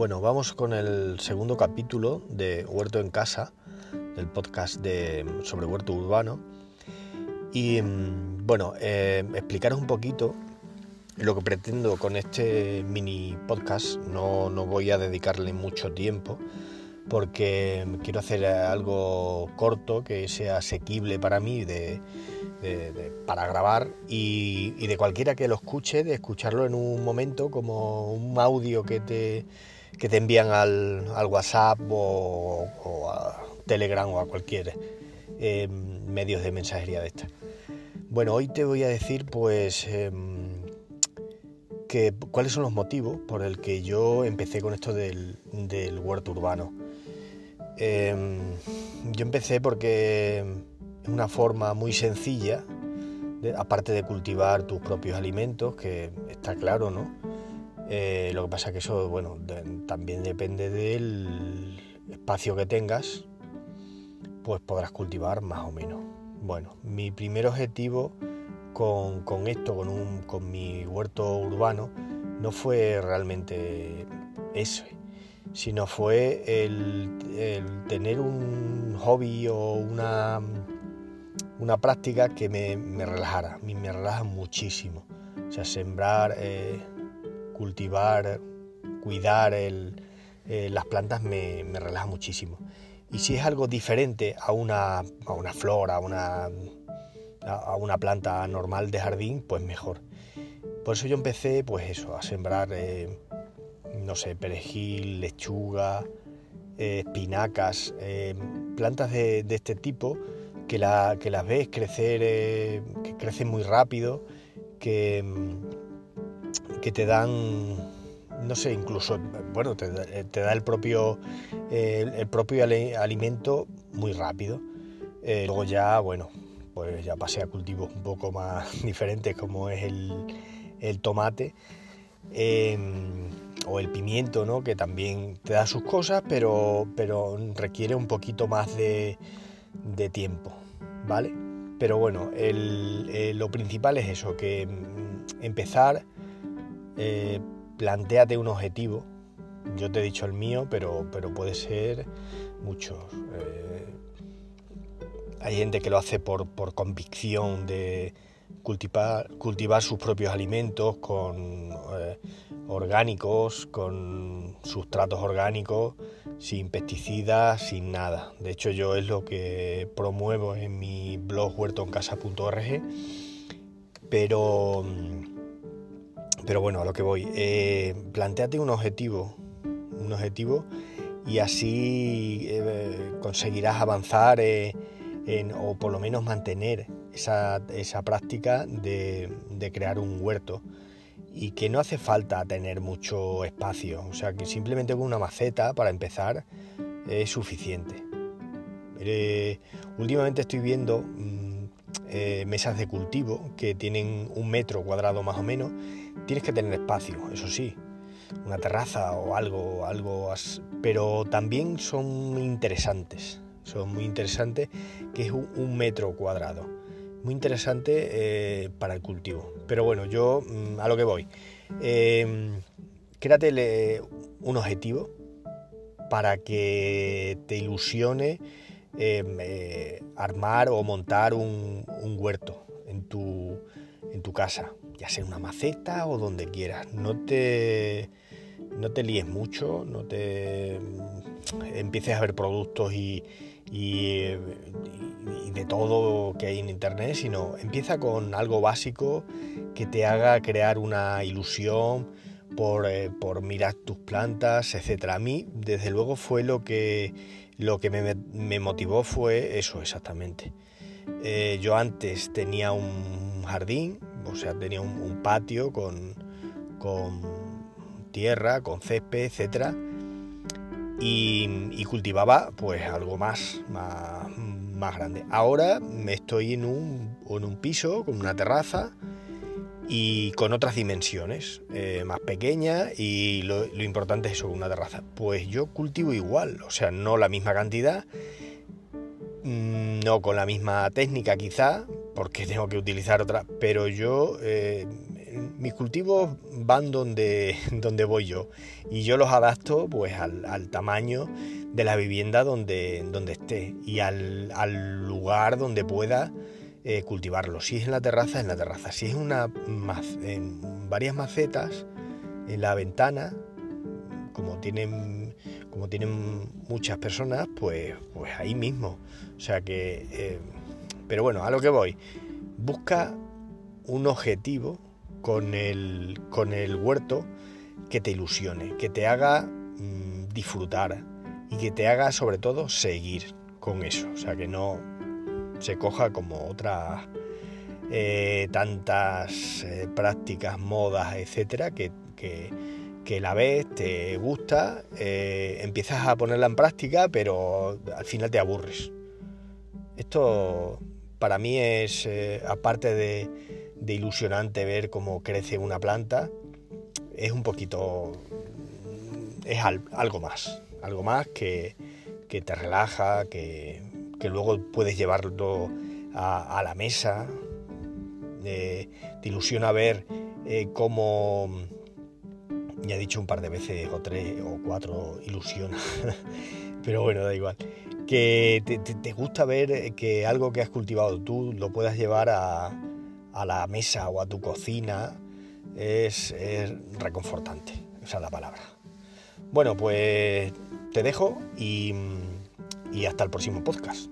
Bueno, vamos con el segundo capítulo de Huerto en Casa, del podcast de, sobre huerto urbano. Y mm, bueno, eh, explicaros un poquito lo que pretendo con este mini podcast. No, no voy a dedicarle mucho tiempo porque quiero hacer algo corto que sea asequible para mí de, para grabar y, de cualquiera que lo escuche, de escucharlo en un momento como un audio que te, que te envían al, WhatsApp o, a Telegram o a cualquier eh, medios de mensajería de esta. Bueno, hoy te voy a decir pues em, que, cuáles son los motivos por el que yo empecé con esto del, del huerto urbano. Em, yo empecé porque es una forma muy sencilla, aparte de cultivar tus propios alimentos, que está claro, ¿no? Eh, lo que pasa que eso, bueno, también depende del espacio que tengas, pues podrás cultivar más o menos. Bueno, mi primer objetivo con, esto, con, un, con mi huerto urbano, no fue realmente ese, sino fue el, tener un hobby o una, una práctica que me, relajara. A mí me relaja muchísimo. O sea, sembrar, eh, cultivar, cuidar eh, las plantas me, relaja muchísimo. Y si es algo diferente a una, a una flor, a una, a una planta normal de jardín, pues mejor. Por eso yo empecé, pues eso, a sembrar, eh, no sé, perejil, lechuga, eh, espinacas, plantas de, este tipo que, que las ves crecer, que crecen muy rápido, que, que te dan, no sé, incluso, bueno, te, da el propio, el propio alimento muy rápido. Eh, luego ya, bueno, pues ya pasé a cultivos un poco más diferentes como es el, tomate em, o el pimiento, ¿no? que también te da sus cosas, pero, pero requiere un poquito más de, tiempo, ¿vale? Pero bueno, lo principal es eso, que mm, empezar eh, planteate un objetivo. Yo te he dicho el mío, pero, pero puede ser muchos. Eh, hay gente que lo hace por, convicción de cultivar, cultivar sus propios alimentos con eh, orgánicos, con sustratos orgánicos, sin pesticidas, sin nada. De hecho, yo es lo que promuevo en mi blog huertoencasa.org. Pero pero bueno, a lo que voy. Eh, planteate un objetivo. Un objetivo y así eh, conseguirás avanzar eh, o por lo menos mantener esa, práctica de, crear un huerto y que no hace falta tener mucho espacio, o sea que simplemente con una maceta para empezar es suficiente. últimamente estoy viendo mm, mesas de cultivo que tienen un metro cuadrado más o menos Tienes que tener espacio, eso sí, una terraza o algo, algo, pero también son interesantes, son muy interesantes, que es un, metro cuadrado, muy interesante eh, para el cultivo. Pero bueno, yo mm, a lo que voy, eh, créate un objetivo para que te ilusione em, eh, armar o montar un, un huerto en tu, en tu casa ya sea una maceta o donde quieras. No te, no te líes mucho, no te empieces a ver productos y, de todo que hay en internet, sino empieza con algo básico que te haga crear una ilusión por, eh, mirar tus plantas, etc. A mí, desde luego, fue lo que, lo que me, motivó fue eso exactamente. Eh, yo antes tenía un jardín, o sea, tenía un, patio con, tierra, con césped, etc. Y, cultivaba pues algo más, más, grande. Ahora me estoy en un, en un piso con una terraza y con otras dimensiones, eh, más pequeñas y lo, lo, importante es eso, una terraza. Pues yo cultivo igual, o sea, no la misma cantidad, mm, no con la misma técnica quizá, porque tengo que utilizar otra, pero yo eh, mis cultivos van donde, donde voy yo y yo los adapto pues al, tamaño de la vivienda donde, donde esté y al, lugar donde pueda eh, cultivarlos. Si es en la terraza, en la terraza. Si es una, en varias macetas, en la ventana, como tienen, como tienen muchas personas, pues, pues ahí mismo. O sea que, eh, pero bueno, a lo que voy. Busca un objetivo con el, con el huerto que te ilusione, que te haga mm, disfrutar y que te haga sobre todo seguir con eso. O sea, que no se coja como otras eh, tantas eh, prácticas, modas, etcétera, que, que, la ves, te gusta, eh, empiezas a ponerla en práctica, pero al final te aburres. Esto para mí es, aparte de, ilusionante ver cómo crece una planta, es un poquito, es algo más, algo más que, te relaja, que, luego puedes llevarlo a, la mesa, te ilusiona ver eh, cómo, ya he dicho un par de veces o tres o cuatro, ilusiona, pero bueno, da igual, que te gusta ver que algo que has cultivado tú lo puedas llevar a a la mesa o a tu cocina es, reconfortante, esa es la palabra. Bueno, pues te dejo y hasta el próximo podcast.